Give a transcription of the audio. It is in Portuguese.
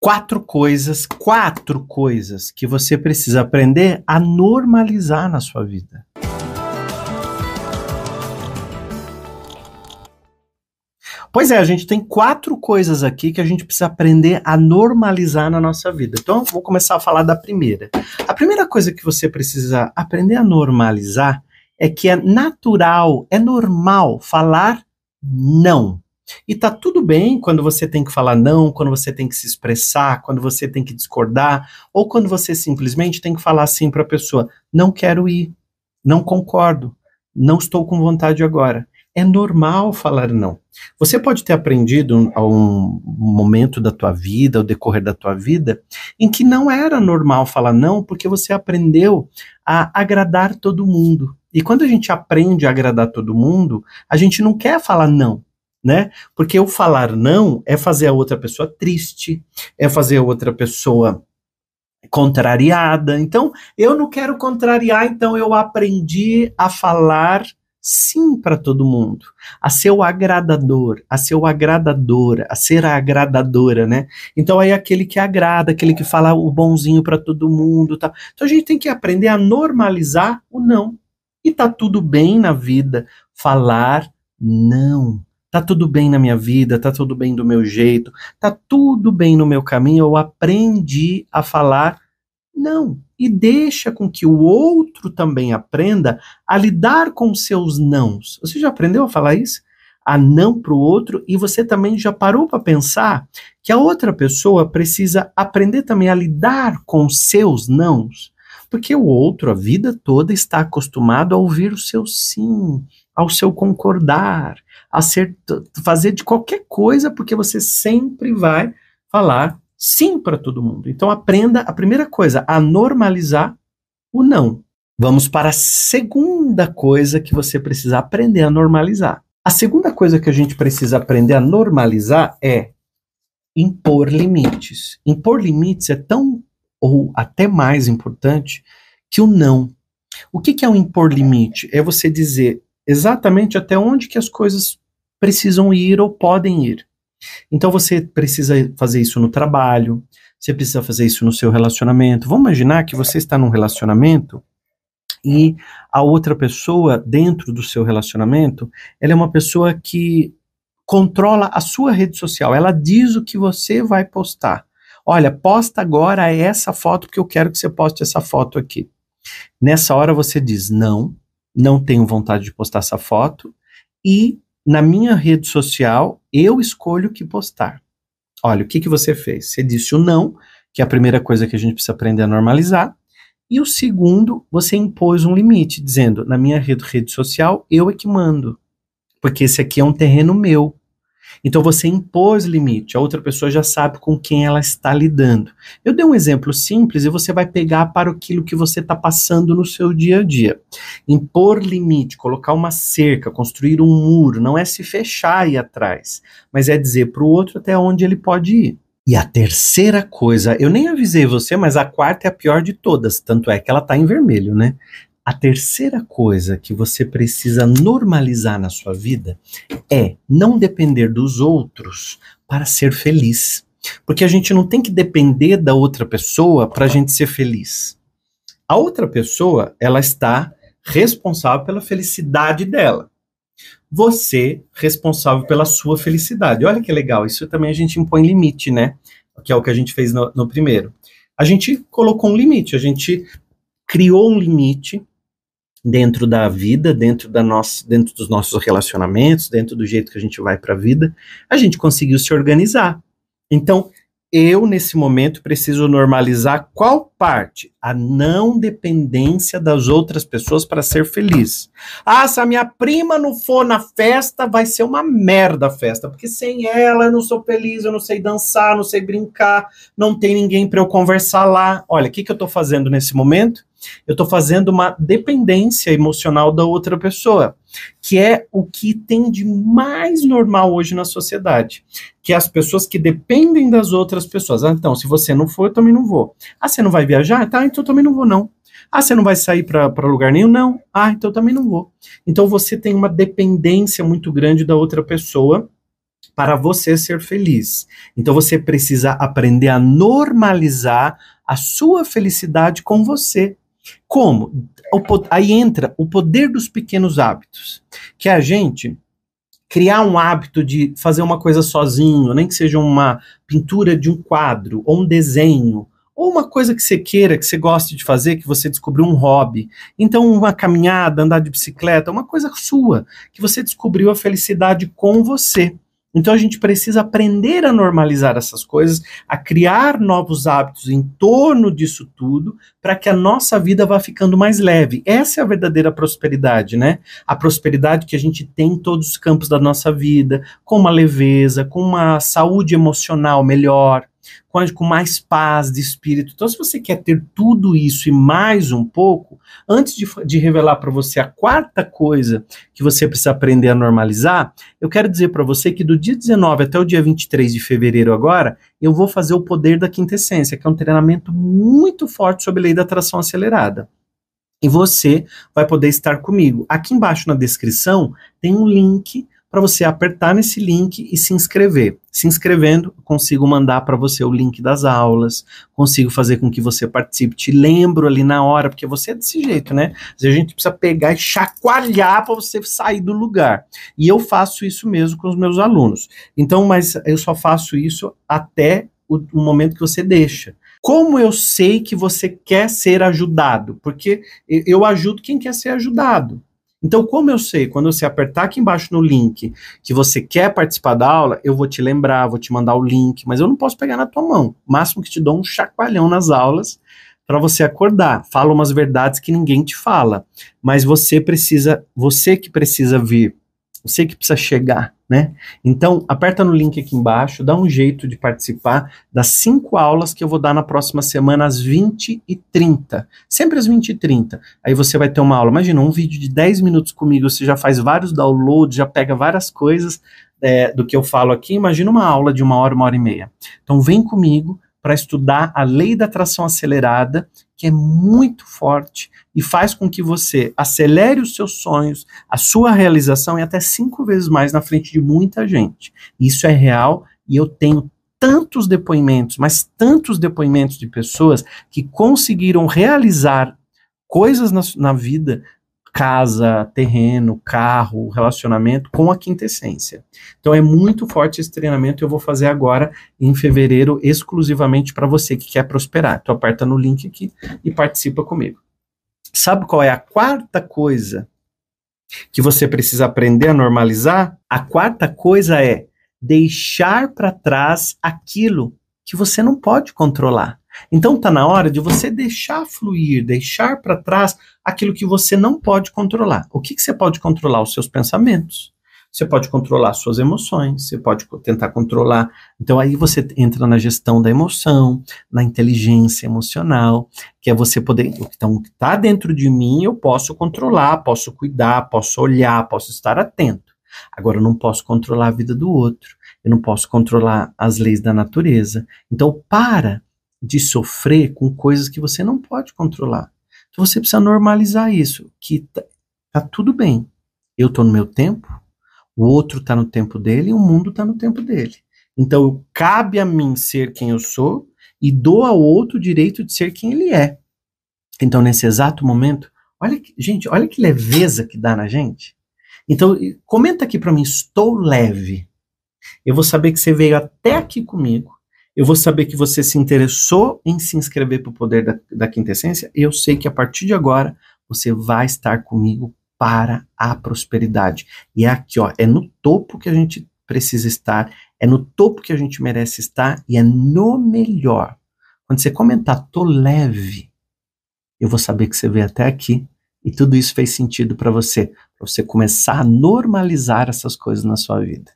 quatro coisas, quatro coisas que você precisa aprender a normalizar na sua vida. Pois é, a gente tem quatro coisas aqui que a gente precisa aprender a normalizar na nossa vida. Então, vou começar a falar da primeira. A primeira coisa que você precisa aprender a normalizar é que é natural, é normal falar não. E tá tudo bem quando você tem que falar não, quando você tem que se expressar, quando você tem que discordar, ou quando você simplesmente tem que falar assim para a pessoa: não quero ir, não concordo, não estou com vontade agora. É normal falar não. Você pode ter aprendido a um momento da tua vida, ao decorrer da tua vida, em que não era normal falar não, porque você aprendeu a agradar todo mundo. E quando a gente aprende a agradar todo mundo, a gente não quer falar não né? Porque o falar não é fazer a outra pessoa triste, é fazer a outra pessoa contrariada. Então, eu não quero contrariar, então eu aprendi a falar sim para todo mundo, a ser o agradador, a ser o agradadora, a ser a agradadora, né? Então aí é aquele que agrada, aquele que fala o bonzinho para todo mundo, tá? Então a gente tem que aprender a normalizar o não. E tá tudo bem na vida falar não. Tá tudo bem na minha vida, tá tudo bem do meu jeito, tá tudo bem no meu caminho. Eu aprendi a falar não. E deixa com que o outro também aprenda a lidar com seus nãos. Você já aprendeu a falar isso? A não para o outro e você também já parou para pensar que a outra pessoa precisa aprender também a lidar com seus nãos? Porque o outro, a vida toda, está acostumado a ouvir o seu sim, ao seu concordar, a ser, fazer de qualquer coisa, porque você sempre vai falar sim para todo mundo. Então aprenda a primeira coisa, a normalizar o não. Vamos para a segunda coisa que você precisa aprender a normalizar. A segunda coisa que a gente precisa aprender a normalizar é impor limites. Impor limites é tão ou até mais importante que o não. O que, que é o impor limite? É você dizer exatamente até onde que as coisas precisam ir ou podem ir. Então você precisa fazer isso no trabalho, você precisa fazer isso no seu relacionamento. Vamos imaginar que você está num relacionamento e a outra pessoa dentro do seu relacionamento, ela é uma pessoa que controla a sua rede social. Ela diz o que você vai postar. Olha, posta agora essa foto porque eu quero que você poste essa foto aqui. Nessa hora você diz não, não tenho vontade de postar essa foto e na minha rede social eu escolho o que postar. Olha, o que, que você fez? Você disse o não, que é a primeira coisa que a gente precisa aprender a normalizar. E o segundo, você impôs um limite, dizendo: na minha rede, rede social, eu é que mando. Porque esse aqui é um terreno meu. Então você impôs limite, a outra pessoa já sabe com quem ela está lidando. Eu dei um exemplo simples e você vai pegar para aquilo que você está passando no seu dia a dia. Impor limite, colocar uma cerca, construir um muro, não é se fechar aí atrás, mas é dizer para o outro até onde ele pode ir. E a terceira coisa, eu nem avisei você, mas a quarta é a pior de todas, tanto é que ela está em vermelho, né? A terceira coisa que você precisa normalizar na sua vida é não depender dos outros para ser feliz. Porque a gente não tem que depender da outra pessoa para a gente ser feliz. A outra pessoa, ela está responsável pela felicidade dela. Você responsável pela sua felicidade. Olha que legal, isso também a gente impõe limite, né? Que é o que a gente fez no, no primeiro. A gente colocou um limite, a gente criou um limite dentro da vida, dentro da nossa, dentro dos nossos relacionamentos, dentro do jeito que a gente vai para a vida, a gente conseguiu se organizar. Então, eu nesse momento preciso normalizar qual parte? A não dependência das outras pessoas para ser feliz. Ah, se a minha prima não for na festa, vai ser uma merda a festa, porque sem ela eu não sou feliz, eu não sei dançar, não sei brincar, não tem ninguém para eu conversar lá. Olha, o que, que eu estou fazendo nesse momento? Eu estou fazendo uma dependência emocional da outra pessoa, que é o que tem de mais normal hoje na sociedade, que é as pessoas que dependem das outras pessoas. Ah, então, se você não for, eu também não vou. Ah, você não vai viajar? Tá, então eu também não vou, não. Ah, você não vai sair para lugar nenhum? Não. Ah, então eu também não vou. Então você tem uma dependência muito grande da outra pessoa para você ser feliz. Então você precisa aprender a normalizar a sua felicidade com você. Como? Aí entra o poder dos pequenos hábitos, que é a gente criar um hábito de fazer uma coisa sozinho, nem que seja uma pintura de um quadro ou um desenho ou uma coisa que você queira, que você goste de fazer, que você descobriu um hobby. Então, uma caminhada, andar de bicicleta, uma coisa sua, que você descobriu a felicidade com você. Então, a gente precisa aprender a normalizar essas coisas, a criar novos hábitos em torno disso tudo, para que a nossa vida vá ficando mais leve. Essa é a verdadeira prosperidade, né? A prosperidade que a gente tem em todos os campos da nossa vida, com uma leveza, com uma saúde emocional melhor com, com mais paz de espírito. Então, se você quer ter tudo isso e mais um pouco, antes de, de revelar para você a quarta coisa que você precisa aprender a normalizar, eu quero dizer para você que do dia 19 até o dia 23 de fevereiro agora, eu vou fazer o poder da quintessência, que é um treinamento muito forte sobre lei da atração acelerada. E você vai poder estar comigo. Aqui embaixo na descrição tem um link para você apertar nesse link e se inscrever. Se inscrevendo, consigo mandar para você o link das aulas, consigo fazer com que você participe. Te lembro ali na hora, porque você é desse jeito, né? A gente precisa pegar e chacoalhar para você sair do lugar. E eu faço isso mesmo com os meus alunos. Então, mas eu só faço isso até o, o momento que você deixa. Como eu sei que você quer ser ajudado? Porque eu ajudo quem quer ser ajudado. Então, como eu sei, quando você apertar aqui embaixo no link que você quer participar da aula, eu vou te lembrar, vou te mandar o link, mas eu não posso pegar na tua mão. Máximo que te dou um chacoalhão nas aulas para você acordar. Fala umas verdades que ninguém te fala, mas você precisa, você que precisa vir, você que precisa chegar né? Então, aperta no link aqui embaixo, dá um jeito de participar das cinco aulas que eu vou dar na próxima semana às 20 e 30. Sempre às 20 e 30. Aí você vai ter uma aula. Imagina, um vídeo de 10 minutos comigo, você já faz vários downloads, já pega várias coisas é, do que eu falo aqui. Imagina uma aula de uma hora, uma hora e meia. Então, vem comigo para estudar a lei da atração acelerada, que é muito forte e faz com que você acelere os seus sonhos, a sua realização e até cinco vezes mais na frente de muita gente. Isso é real e eu tenho tantos depoimentos, mas tantos depoimentos de pessoas que conseguiram realizar coisas na, na vida casa, terreno, carro, relacionamento com a quintessência. Então é muito forte esse treinamento, eu vou fazer agora em fevereiro exclusivamente para você que quer prosperar. Então aperta no link aqui e participa comigo. Sabe qual é a quarta coisa que você precisa aprender a normalizar? A quarta coisa é deixar para trás aquilo que você não pode controlar. Então está na hora de você deixar fluir, deixar para trás aquilo que você não pode controlar. O que, que você pode controlar? Os seus pensamentos. Você pode controlar suas emoções, você pode tentar controlar. Então aí você entra na gestão da emoção, na inteligência emocional, que é você poder. Então, o que está dentro de mim eu posso controlar, posso cuidar, posso olhar, posso estar atento. Agora eu não posso controlar a vida do outro, eu não posso controlar as leis da natureza. Então, para de sofrer com coisas que você não pode controlar. Então você precisa normalizar isso, que tá, tá tudo bem. Eu tô no meu tempo, o outro tá no tempo dele e o mundo tá no tempo dele. Então cabe a mim ser quem eu sou e dou ao outro o direito de ser quem ele é. Então nesse exato momento, olha que, gente, olha que leveza que dá na gente. Então comenta aqui para mim, estou leve. Eu vou saber que você veio até aqui comigo eu vou saber que você se interessou em se inscrever para o poder da, da quintessência, e eu sei que a partir de agora você vai estar comigo para a prosperidade. E é aqui, ó, é no topo que a gente precisa estar, é no topo que a gente merece estar e é no melhor. Quando você comentar, tô leve, eu vou saber que você veio até aqui e tudo isso fez sentido para você, para você começar a normalizar essas coisas na sua vida.